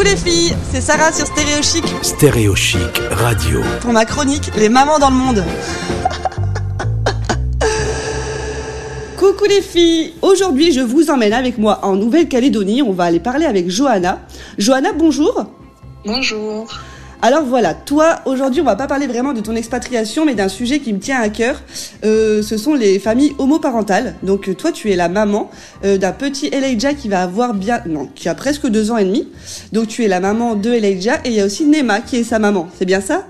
Coucou les filles, c'est Sarah sur Stéréo Chic. Stéréo Chic Radio. Pour ma chronique, les mamans dans le monde. Coucou les filles Aujourd'hui, je vous emmène avec moi en Nouvelle-Calédonie. On va aller parler avec Johanna. Johanna, bonjour. Bonjour. Alors voilà, toi, aujourd'hui, on va pas parler vraiment de ton expatriation, mais d'un sujet qui me tient à cœur. Euh, ce sont les familles homoparentales. Donc euh, toi, tu es la maman euh, d'un petit Elijah qui va avoir bien, non, qui a presque deux ans et demi. Donc tu es la maman de Elijah et il y a aussi Nema qui est sa maman. C'est bien ça?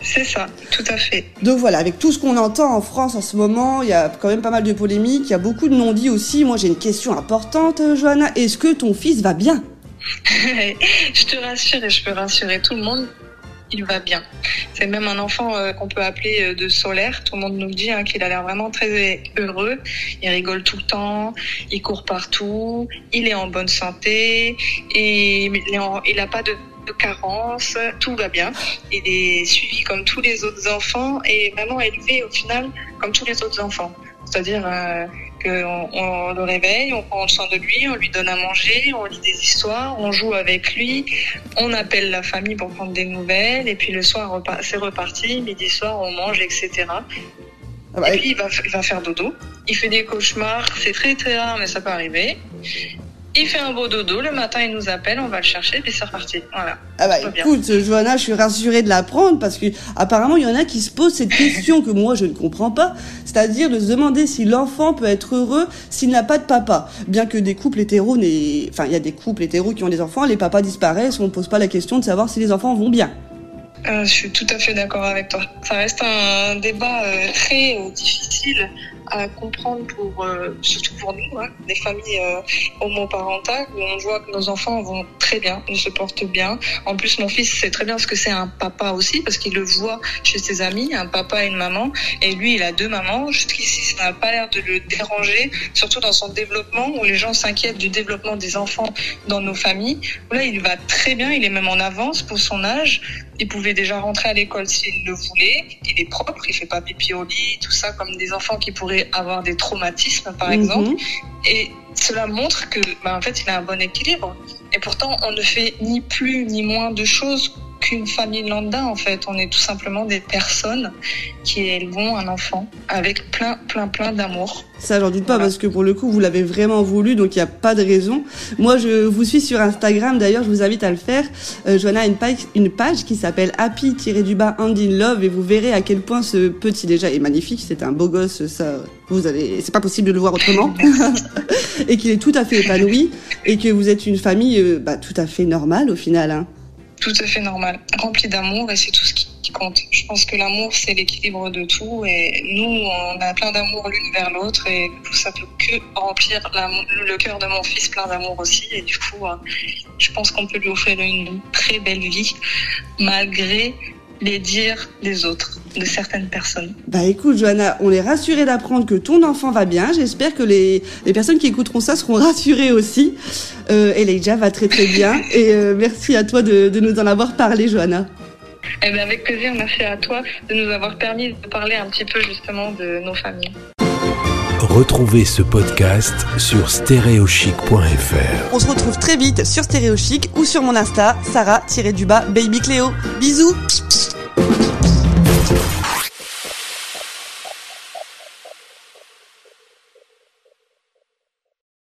C'est ça, tout à fait. Donc voilà, avec tout ce qu'on entend en France en ce moment, il y a quand même pas mal de polémiques, il y a beaucoup de non-dits aussi. Moi, j'ai une question importante, Johanna. Est-ce que ton fils va bien? Je te rassure et je peux rassurer tout le monde il va bien. C'est même un enfant euh, qu'on peut appeler euh, de solaire. Tout le monde nous dit hein, qu'il a l'air vraiment très heureux. Il rigole tout le temps, il court partout, il est en bonne santé et il n'a pas de, carence, tout va bien. Il est suivi comme tous les autres enfants et vraiment élevé au final comme tous les autres enfants. C'est-à-dire euh, qu'on on le réveille, on prend soin de lui, on lui donne à manger, on lit des histoires, on joue avec lui, on appelle la famille pour prendre des nouvelles, et puis le soir, c'est reparti, midi soir, on mange, etc. Ah bah, et puis il va, il va faire dodo. Il fait des cauchemars, c'est très très rare, mais ça peut arriver. Il fait un beau dodo, le matin il nous appelle, on va le chercher, puis c'est reparti. Voilà. Ah bah écoute, Johanna, je suis rassurée de l'apprendre parce que apparemment il y en a qui se posent cette question que moi je ne comprends pas, c'est-à-dire de se demander si l'enfant peut être heureux s'il n'a pas de papa. Bien que des couples hétéros, enfin il y a des couples hétéros qui ont des enfants, les papas disparaissent, on ne pose pas la question de savoir si les enfants vont bien. Euh, je suis tout à fait d'accord avec toi. Ça reste un débat euh, très euh, difficile à comprendre pour euh, surtout pour nous, hein, les familles euh, homoparentales, où on voit que nos enfants vont très bien, ils se portent bien. En plus, mon fils sait très bien ce que c'est un papa aussi, parce qu'il le voit chez ses amis, un papa et une maman, et lui, il a deux mamans. Jusqu'ici, ça n'a pas l'air de le déranger, surtout dans son développement, où les gens s'inquiètent du développement des enfants dans nos familles. Là, il va très bien, il est même en avance pour son âge. Il pouvait déjà rentrer à l'école s'il le voulait. Il est propre, il fait pas pipi au lit, tout ça, comme des enfants qui pourraient avoir des traumatismes, par exemple. Mhm. Et cela montre que, bah, en fait, il a un bon équilibre. Et pourtant, on ne fait ni plus ni moins de choses qu'une famille lambda en fait. On est tout simplement des personnes qui élevons un enfant avec plein, plein, plein d'amour. Ça, j'en doute pas parce que pour le coup, vous l'avez vraiment voulu, donc il n'y a pas de raison. Moi, je vous suis sur Instagram. D'ailleurs, je vous invite à le faire. Euh, Joanna a une page, une page qui s'appelle Happy-du-bas and in love et vous verrez à quel point ce petit déjà est magnifique. C'est un beau gosse. Ça, vous allez, c'est pas possible de le voir autrement. et qu'il est tout à fait épanoui et que vous êtes une famille, euh, bah, tout à fait normale au final. Hein tout à fait normal, rempli d'amour et c'est tout ce qui, compte. Je pense que l'amour c'est l'équilibre de tout et nous on a plein d'amour l'une vers l'autre et tout ça peut que remplir le cœur de mon fils plein d'amour aussi et du coup euh, je pense qu'on peut lui offrir une très belle vie malgré les dires des autres, de certaines personnes. Bah écoute, Johanna, on est rassuré d'apprendre que ton enfant va bien. J'espère que les, personnes qui écouteront ça seront rassurées aussi. Euh, Elijah va très très bien. Et euh, merci à toi de, de, nous en avoir parlé, Johanna. Eh bien, avec plaisir, merci à toi de nous avoir permis de parler un petit peu justement de nos familles. Retrouvez ce podcast sur stéréochic.fr. On se retrouve très vite sur Stéréochic ou sur mon Insta, Sarah-du-bas Baby Cléo. Bisous